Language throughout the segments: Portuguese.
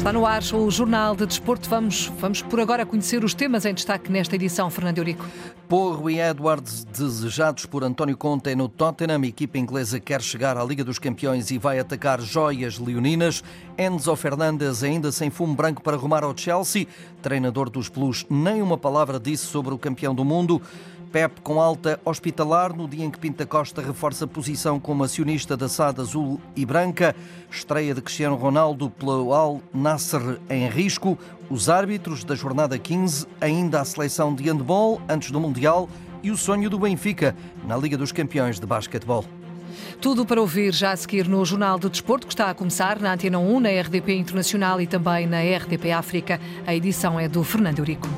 Está no ar o Jornal de Desporto. Vamos, vamos por agora conhecer os temas em destaque nesta edição, Fernando Eurico. Porro e Edwards desejados por António Conte no Tottenham. A equipa inglesa quer chegar à Liga dos Campeões e vai atacar joias leoninas. Enzo Fernandes ainda sem fumo branco para rumar ao Chelsea. Treinador dos Blues nem uma palavra disse sobre o campeão do mundo. Pep com alta hospitalar no dia em que Pinta Costa reforça a posição como acionista da SAD azul e branca. Estreia de Cristiano Ronaldo pelo Al Nasser em risco. Os árbitros da jornada 15, ainda a seleção de handball antes do Mundial e o sonho do Benfica na Liga dos Campeões de Basquetebol. Tudo para ouvir já a seguir no Jornal do Desporto, que está a começar na Antena 1, na RDP Internacional e também na RDP África. A edição é do Fernando Eurico.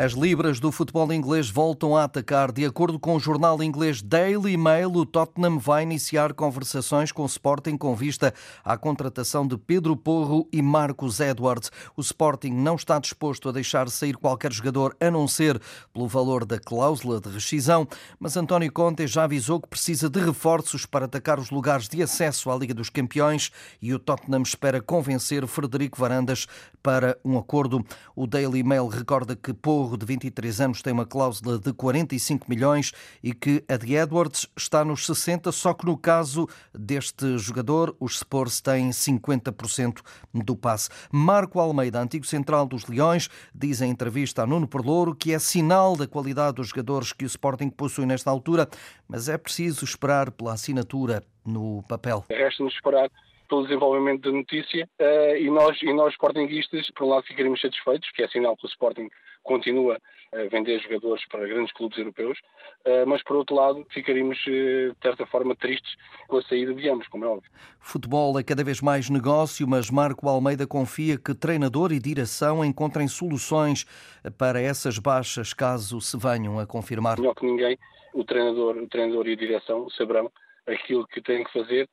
As libras do futebol inglês voltam a atacar. De acordo com o jornal inglês Daily Mail, o Tottenham vai iniciar conversações com o Sporting com vista à contratação de Pedro Porro e Marcos Edwards. O Sporting não está disposto a deixar sair qualquer jogador a não ser pelo valor da cláusula de rescisão, mas António Conte já avisou que precisa de reforços para atacar os lugares de acesso à Liga dos Campeões e o Tottenham espera convencer Frederico Varandas para um acordo. O Daily Mail recorda que Porro de 23 anos tem uma cláusula de 45 milhões e que a de Edwards está nos 60, só que no caso deste jogador, os Spurs têm 50% do passe. Marco Almeida, antigo central dos Leões, diz em entrevista a Nuno Perlouro que é sinal da qualidade dos jogadores que o Sporting possui nesta altura, mas é preciso esperar pela assinatura no papel. Resta-nos esperar pelo desenvolvimento da notícia uh, e nós, e nós Sportingistas, por um lado, ficaremos satisfeitos, que é sinal que o Sporting continua a vender jogadores para grandes clubes europeus, uh, mas por outro lado, ficaríamos, uh, de certa forma, tristes com a saída de ambos, como é óbvio. Futebol é cada vez mais negócio, mas Marco Almeida confia que treinador e direção encontrem soluções para essas baixas, caso se venham a confirmar. Melhor que ninguém, o treinador, o treinador e a direção saberão aquilo que têm que fazer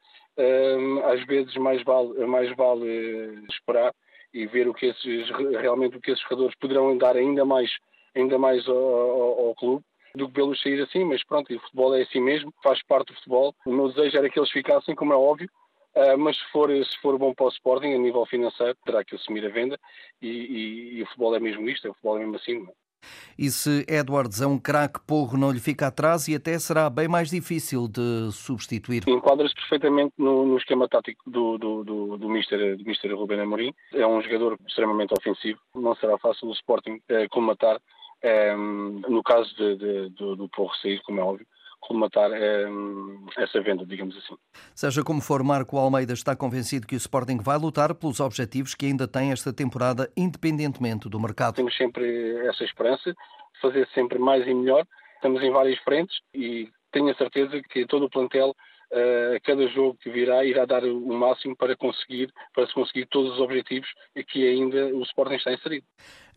às vezes mais vale, mais vale eh, esperar e ver o que esses, realmente o que esses jogadores poderão dar ainda mais, ainda mais ao, ao, ao clube do que pelo sair assim, mas pronto, o futebol é assim mesmo, faz parte do futebol. O meu desejo era que eles ficassem, como é óbvio, Uh, mas se for, se for bom para o Sporting a nível financeiro, terá que assumir a venda e, e, e, o futebol é mesmo isto, o futebol é mesmo assim. É? E se Edwards é um craque, Porro não lhe fica atrás e até será bem mais difícil de substituir. Enquadra-se perfeitamente no, no, esquema tático do, do, do, do, Mister, do Mister Ruben Amorim. É um jogador extremamente ofensivo. Não será fácil o Sporting eh, comatar, eh, no caso de, de, do, do Porro sair, como é óbvio colmatar eh, essa venda, digamos assim. Seja como for, Marco Almeida está convencido que o Sporting vai lutar pelos objetivos que ainda tem esta temporada, independentemente do mercado. Temos sempre essa esperança, fazer sempre mais e melhor. Estamos em várias frentes e tenho a certeza que todo o plantel a cada jogo que virá irá dar o máximo para conseguir para se conseguir todos os objetivos que ainda o Sporting está inserido.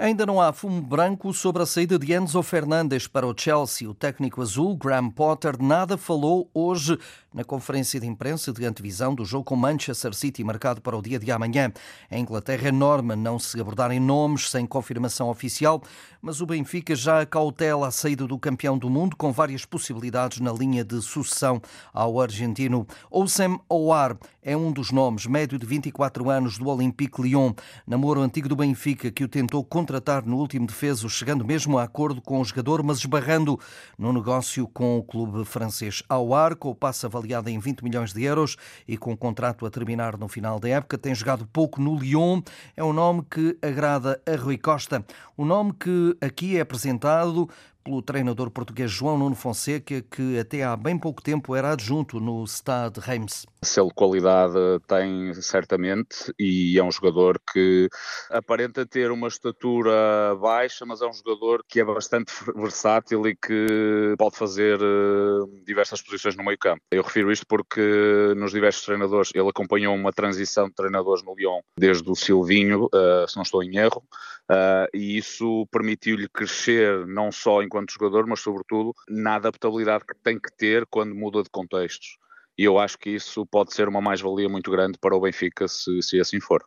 Ainda não há fumo branco sobre a saída de Enzo Fernandes para o Chelsea. O técnico azul, Graham Potter, nada falou hoje na conferência de imprensa de antevisão do jogo com Manchester City, marcado para o dia de amanhã. Em Inglaterra é norma não se abordarem nomes sem confirmação oficial, mas o Benfica já cautela a saída do campeão do mundo, com várias possibilidades na linha de sucessão ao argentino. Oussem Ouar é um dos nomes, médio de 24 anos, do Olympique Lyon, namoro antigo do Benfica, que o tentou contratar no último defeso, chegando mesmo a acordo com o jogador, mas esbarrando no negócio com o clube francês. Ao arco, o passe avaliado em 20 milhões de euros e com o contrato a terminar no final da época, tem jogado pouco no Lyon. É um nome que agrada a Rui Costa. O nome que aqui é apresentado pelo treinador português João Nuno Fonseca, que até há bem pouco tempo era adjunto no Stade Reims. Selo qualidade tem certamente e é um jogador que aparenta ter uma estatura baixa, mas é um jogador que é bastante versátil e que pode fazer eh, diversas posições no meio campo. Eu refiro isto porque nos diversos treinadores, ele acompanhou uma transição de treinadores no Lyon desde o Silvinho, eh, se não estou em erro, Uh, e isso permitiu-lhe crescer não só enquanto jogador, mas sobretudo na adaptabilidade que tem que ter quando muda de contextos. E eu acho que isso pode ser uma mais-valia muito grande para o Benfica se, se assim for.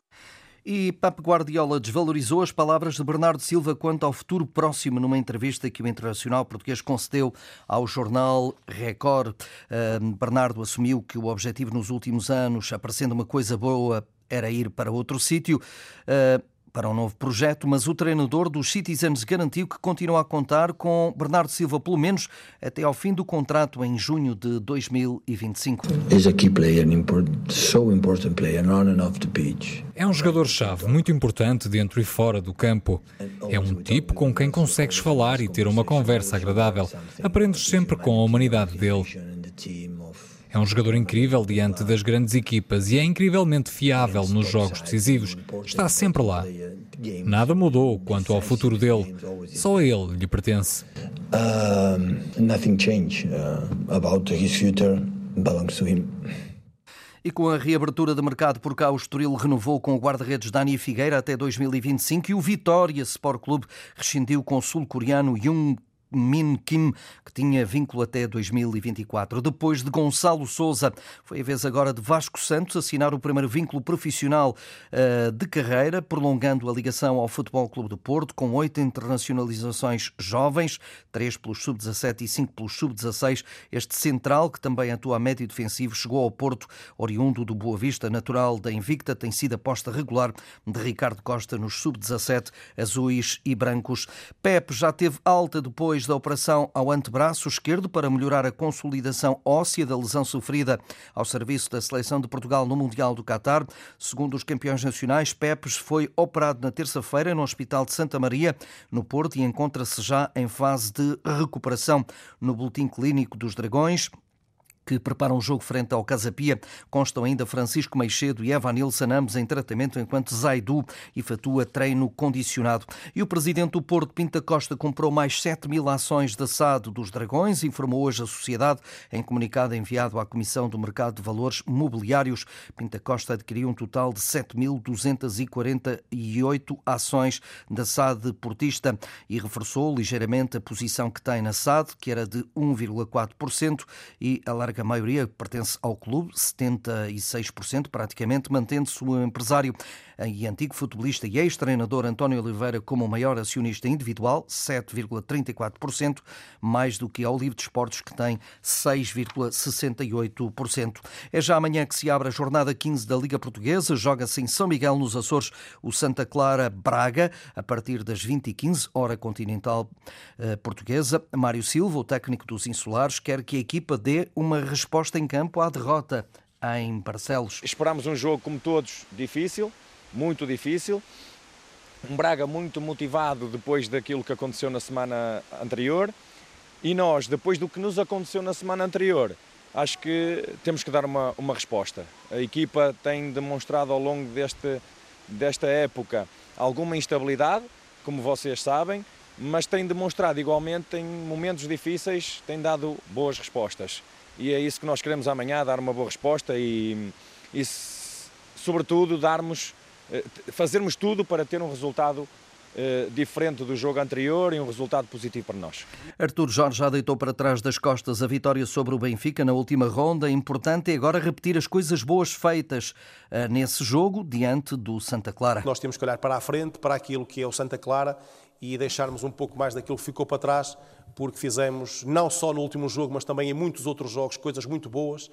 E Pep Guardiola desvalorizou as palavras de Bernardo Silva quanto ao futuro próximo numa entrevista que o Internacional Português concedeu ao jornal Record. Bernardo assumiu que o objetivo nos últimos anos, aparecendo uma coisa boa, era ir para outro sítio. Para um novo projeto, mas o treinador dos Citizens garantiu que continua a contar com Bernardo Silva pelo menos até ao fim do contrato em junho de 2025. É um jogador-chave muito importante dentro e fora do campo. É um tipo com quem consegues falar e ter uma conversa agradável. Aprendes sempre com a humanidade dele. É um jogador incrível diante das grandes equipas e é incrivelmente fiável nos jogos decisivos. Está sempre lá. Nada mudou quanto ao futuro dele. Só a ele lhe pertence. nothing changed uh, about his future belongs to him. E com a reabertura de mercado por cá, o Estoril renovou com o guarda-redes Dani Figueira até 2025 e o Vitória Sport Clube rescindiu com o sul-coreano Jung Min Kim, que tinha vínculo até 2024. Depois de Gonçalo Souza, foi a vez agora de Vasco Santos assinar o primeiro vínculo profissional uh, de carreira, prolongando a ligação ao Futebol Clube do Porto, com oito internacionalizações jovens, três pelos sub-17 e cinco pelos sub-16. Este central, que também atua a médio defensivo, chegou ao Porto, oriundo do Boa Vista, natural da Invicta, tem sido aposta regular de Ricardo Costa nos sub-17, azuis e brancos. Pep já teve alta depois depois da operação ao antebraço esquerdo para melhorar a consolidação óssea da lesão sofrida ao serviço da seleção de Portugal no Mundial do Qatar. Segundo os campeões nacionais, Pepes foi operado na terça-feira no Hospital de Santa Maria, no Porto, e encontra-se já em fase de recuperação. No boletim clínico dos Dragões, que preparam um jogo frente ao Casapia. Constam ainda Francisco Meixedo e Evan Nilsson, ambos em tratamento, enquanto Zaidu efetua treino condicionado. E o presidente do Porto, Pinta Costa, comprou mais 7 mil ações de assado dos Dragões, informou hoje a sociedade em comunicado enviado à Comissão do Mercado de Valores Mobiliários. Pinta Costa adquiriu um total de 7.248 ações da SAD portista e reforçou ligeiramente a posição que tem na SAD, que era de 1,4%, e alarga larga maioria pertence ao clube, 76% praticamente, mantendo-se o empresário e antigo futebolista e ex-treinador António Oliveira como o maior acionista individual, 7,34%, mais do que ao Livre de Esportes, que tem 6,68%. É já amanhã que se abre a jornada 15 da Liga Portuguesa, joga-se em São Miguel, nos Açores, o Santa Clara Braga, a partir das 20h15, hora continental eh, portuguesa. Mário Silva, o técnico dos Insulares, quer que a equipa dê uma resposta em campo à derrota em Barcelos. Esperamos um jogo, como todos, difícil, muito difícil. Um Braga muito motivado depois daquilo que aconteceu na semana anterior. E nós, depois do que nos aconteceu na semana anterior, acho que temos que dar uma, uma resposta. A equipa tem demonstrado ao longo deste, desta época alguma instabilidade, como vocês sabem, mas tem demonstrado igualmente em momentos difíceis, tem dado boas respostas. E é isso que nós queremos amanhã, dar uma boa resposta e, e sobretudo, darmos fazermos tudo para ter um resultado eh, diferente do jogo anterior e um resultado positivo para nós. Artur Jorge já deitou para trás das costas a vitória sobre o Benfica na última ronda. Importante é agora repetir as coisas boas feitas eh, nesse jogo diante do Santa Clara. Nós temos que olhar para a frente, para aquilo que é o Santa Clara e deixarmos um pouco mais daquilo que ficou para trás, porque fizemos não só no último jogo, mas também em muitos outros jogos coisas muito boas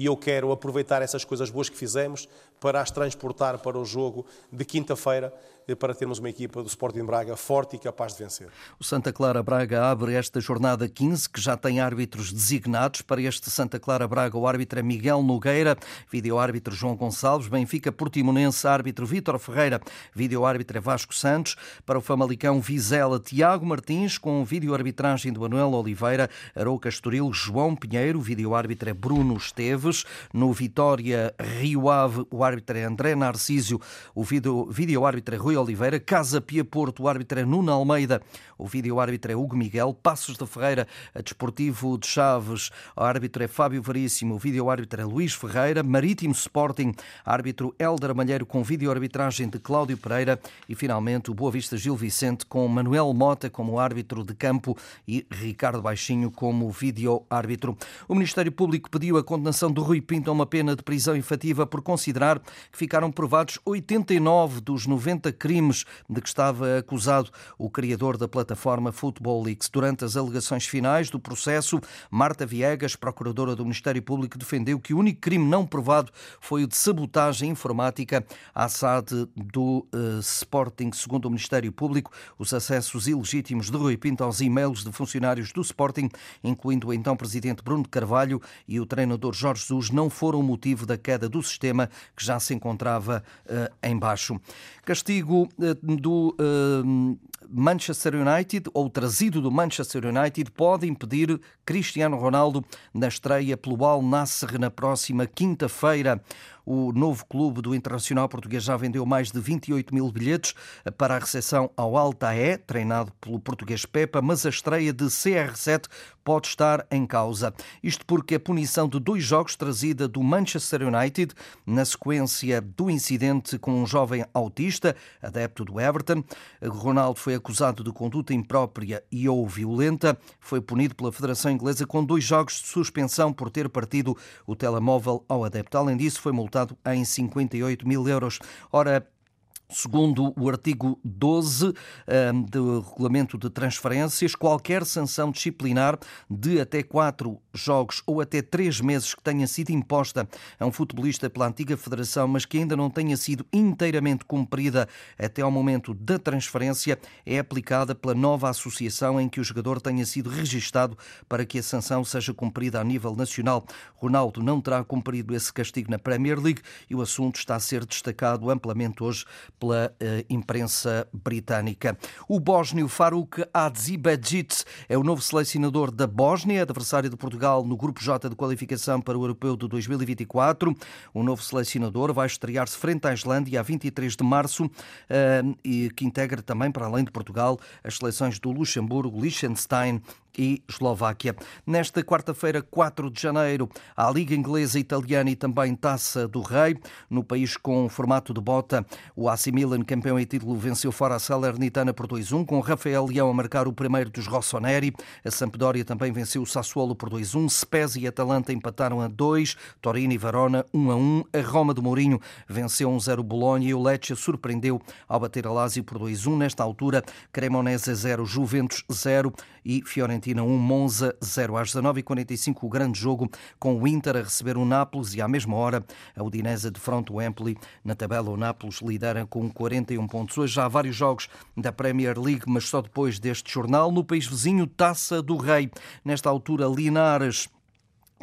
e eu quero aproveitar essas coisas boas que fizemos para as transportar para o jogo de quinta-feira, eh, para termos uma equipa do Sporting Braga forte e capaz de vencer. O Santa Clara Braga abre esta jornada 15, que já tem árbitros designados. Para este Santa Clara Braga, o árbitro é Miguel Nogueira, vídeo-árbitro João Gonçalves, Benfica Portimonense, árbitro Vítor Ferreira, vídeo-árbitro é Vasco Santos. Para o Famalicão Vizela, Tiago Martins, com vídeo-arbitragem do Manuel Oliveira, Arouca Estoril, João Pinheiro, vídeo-árbitro é Bruno Esteves. No Vitória Rio Ave, o árbitro é André Narcísio, o vídeo-árbitro é Rui Oliveira, Casa Pia Porto, o árbitro é Nuno Almeida, o vídeo-árbitro é Hugo Miguel, Passos da Ferreira, a Desportivo de Chaves, o árbitro é Fábio Veríssimo, o vídeo-árbitro é Luís Ferreira, Marítimo Sporting, árbitro Helder Malheiro com vídeo-arbitragem de Cláudio Pereira e finalmente o Boa Vista Gil Vicente com Manuel Mota como árbitro de campo e Ricardo Baixinho como vídeo-árbitro. O Ministério Público pediu a condenação de Rui Pinto a uma pena de prisão efetiva por considerar que ficaram provados 89 dos 90 crimes de que estava acusado o criador da plataforma Football Leaks. Durante as alegações finais do processo, Marta Viegas, procuradora do Ministério Público, defendeu que o único crime não provado foi o de sabotagem informática à SAD do uh, Sporting. Segundo o Ministério Público, os acessos ilegítimos de Rui Pinto aos e-mails de funcionários do Sporting, incluindo o então presidente Bruno Carvalho e o treinador Jorge Jesus, não foram motivo da queda do sistema que já se encontrava uh, em baixo. Castigo uh, do uh, Manchester United ou trazido do Manchester United pode impedir Cristiano Ronaldo na estreia pelo Al Nassr na próxima quinta-feira. O novo clube do Internacional Português já vendeu mais de 28 mil bilhetes para a recepção ao Altaé, treinado pelo português Pepa, mas a estreia de CR7 pode estar em causa. Isto porque a punição de dois jogos trazida do Manchester United na sequência do incidente com um jovem autista, adepto do Everton. Ronaldo foi acusado de conduta imprópria e ou violenta. Foi punido pela Federação Inglesa com dois jogos de suspensão por ter partido o telemóvel ao adepto. Além disso, foi multado em 58 mil euros. Ora, Segundo o artigo 12 ehm, do Regulamento de Transferências, qualquer sanção disciplinar de até quatro jogos ou até três meses que tenha sido imposta a um futebolista pela antiga Federação, mas que ainda não tenha sido inteiramente cumprida até ao momento da transferência, é aplicada pela nova associação em que o jogador tenha sido registado para que a sanção seja cumprida a nível nacional. Ronaldo não terá cumprido esse castigo na Premier League e o assunto está a ser destacado amplamente hoje pela eh, imprensa britânica. O bósnio Faruk Hadzibedzic é o novo selecionador da Bósnia, adversário de Portugal no Grupo J de qualificação para o Europeu de 2024. O novo selecionador vai estrear-se frente à Islândia a 23 de março eh, e que integra também, para além de Portugal, as seleções do Luxemburgo, Liechtenstein e Eslováquia. Nesta quarta-feira, 4 de janeiro, a Liga Inglesa Italiana e também Taça do Rei. No país com formato de bota, o AC Milan, campeão em título, venceu fora a Salernitana por 2-1, com Rafael Leão a marcar o primeiro dos Rossoneri. A Sampdoria também venceu o Sassuolo por 2-1. Spezia e Atalanta empataram a 2. Torino e Verona 1-1. A Roma de Mourinho venceu 1-0 Bolonha e o Lecce surpreendeu ao bater a Lazio por 2-1. Nesta altura, Cremonese 0, Juventus 0 e Fiorentina 1, Monza 0. Às 19h45, o grande jogo com o Inter a receber o Nápoles e à mesma hora a Udinese de fronte ao Empoli. Na tabela, o Nápoles lidera com 41 pontos. Hoje já há vários jogos da Premier League, mas só depois deste jornal. No país vizinho, Taça do Rei. Nesta altura, Linares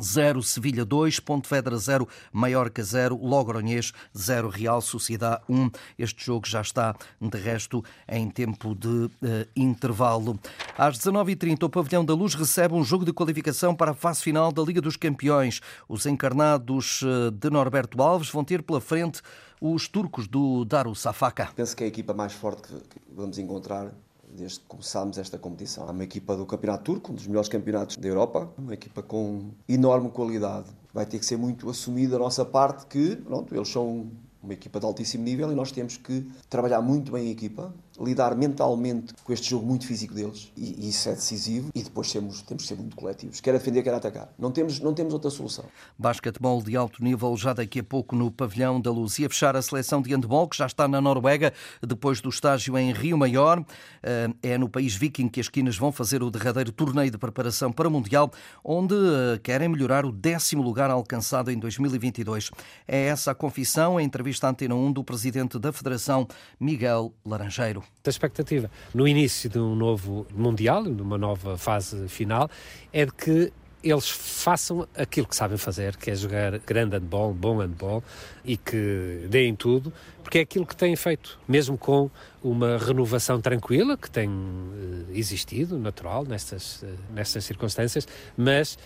0, Sevilha 2, Pontevedra 0, Maiorca 0, Logronhês 0, Real Sociedade 1. Este jogo já está, de resto, em tempo de uh, intervalo. Às 19h30, o Pavilhão da Luz recebe um jogo de qualificação para a fase final da Liga dos Campeões. Os encarnados uh, de Norberto Alves vão ter pela frente os turcos do Darusafaka. Penso que é a equipa mais forte que vamos encontrar desde que começámos esta competição. Há uma equipa do Campeonato Turco, um dos melhores campeonatos da Europa, uma equipa com enorme qualidade. Vai ter que ser muito assumida a nossa parte que, pronto, eles são uma equipa de altíssimo nível e nós temos que trabalhar muito bem a equipa, lidar mentalmente com este jogo muito físico deles e, e isso é decisivo e depois temos, temos que ser muito coletivos. Quer defender, quer atacar. Não temos, não temos outra solução. Basquetebol de alto nível já daqui a pouco no pavilhão da Luz. E a fechar a seleção de handball que já está na Noruega depois do estágio em Rio Maior. Eh, é no país viking que as quinas vão fazer o derradeiro torneio de preparação para o Mundial, onde eh, querem melhorar o décimo lugar alcançado em 2022. É essa a confissão, a entrevista à Antena 1 do presidente da Federação, Miguel Laranjeiro a expectativa no início de um novo Mundial, numa nova fase final, é de que eles façam aquilo que sabem fazer, que é jogar grande handball, bom handball e que deem tudo, porque é aquilo que têm feito, mesmo com uma renovação tranquila que tem uh, existido, natural, nestas, uh, nestas circunstâncias, mas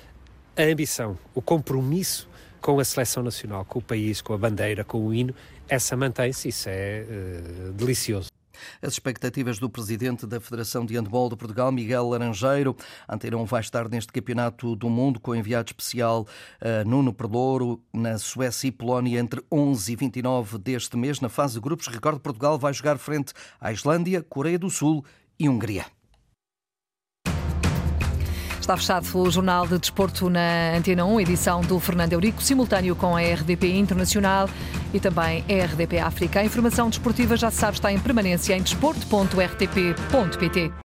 a ambição, o compromisso com a seleção nacional, com o país, com a bandeira, com o hino, essa mantém-se, isso é uh, delicioso. As expectativas do presidente da Federação de Handball de Portugal, Miguel Laranjeiro. Anteirão vai estar neste Campeonato do Mundo com enviado especial uh, Nuno Perlouro na Suécia e Polónia entre 11 e 29 deste mês. Na fase de grupos, recordo Portugal vai jogar frente à Islândia, Coreia do Sul e Hungria. Está fechado o Jornal de Desporto na Antena 1, edição do Fernando Eurico, simultâneo com a RDP Internacional e também a RDP África. A informação desportiva, já se sabe, está em permanência em desporto.rtp.pt.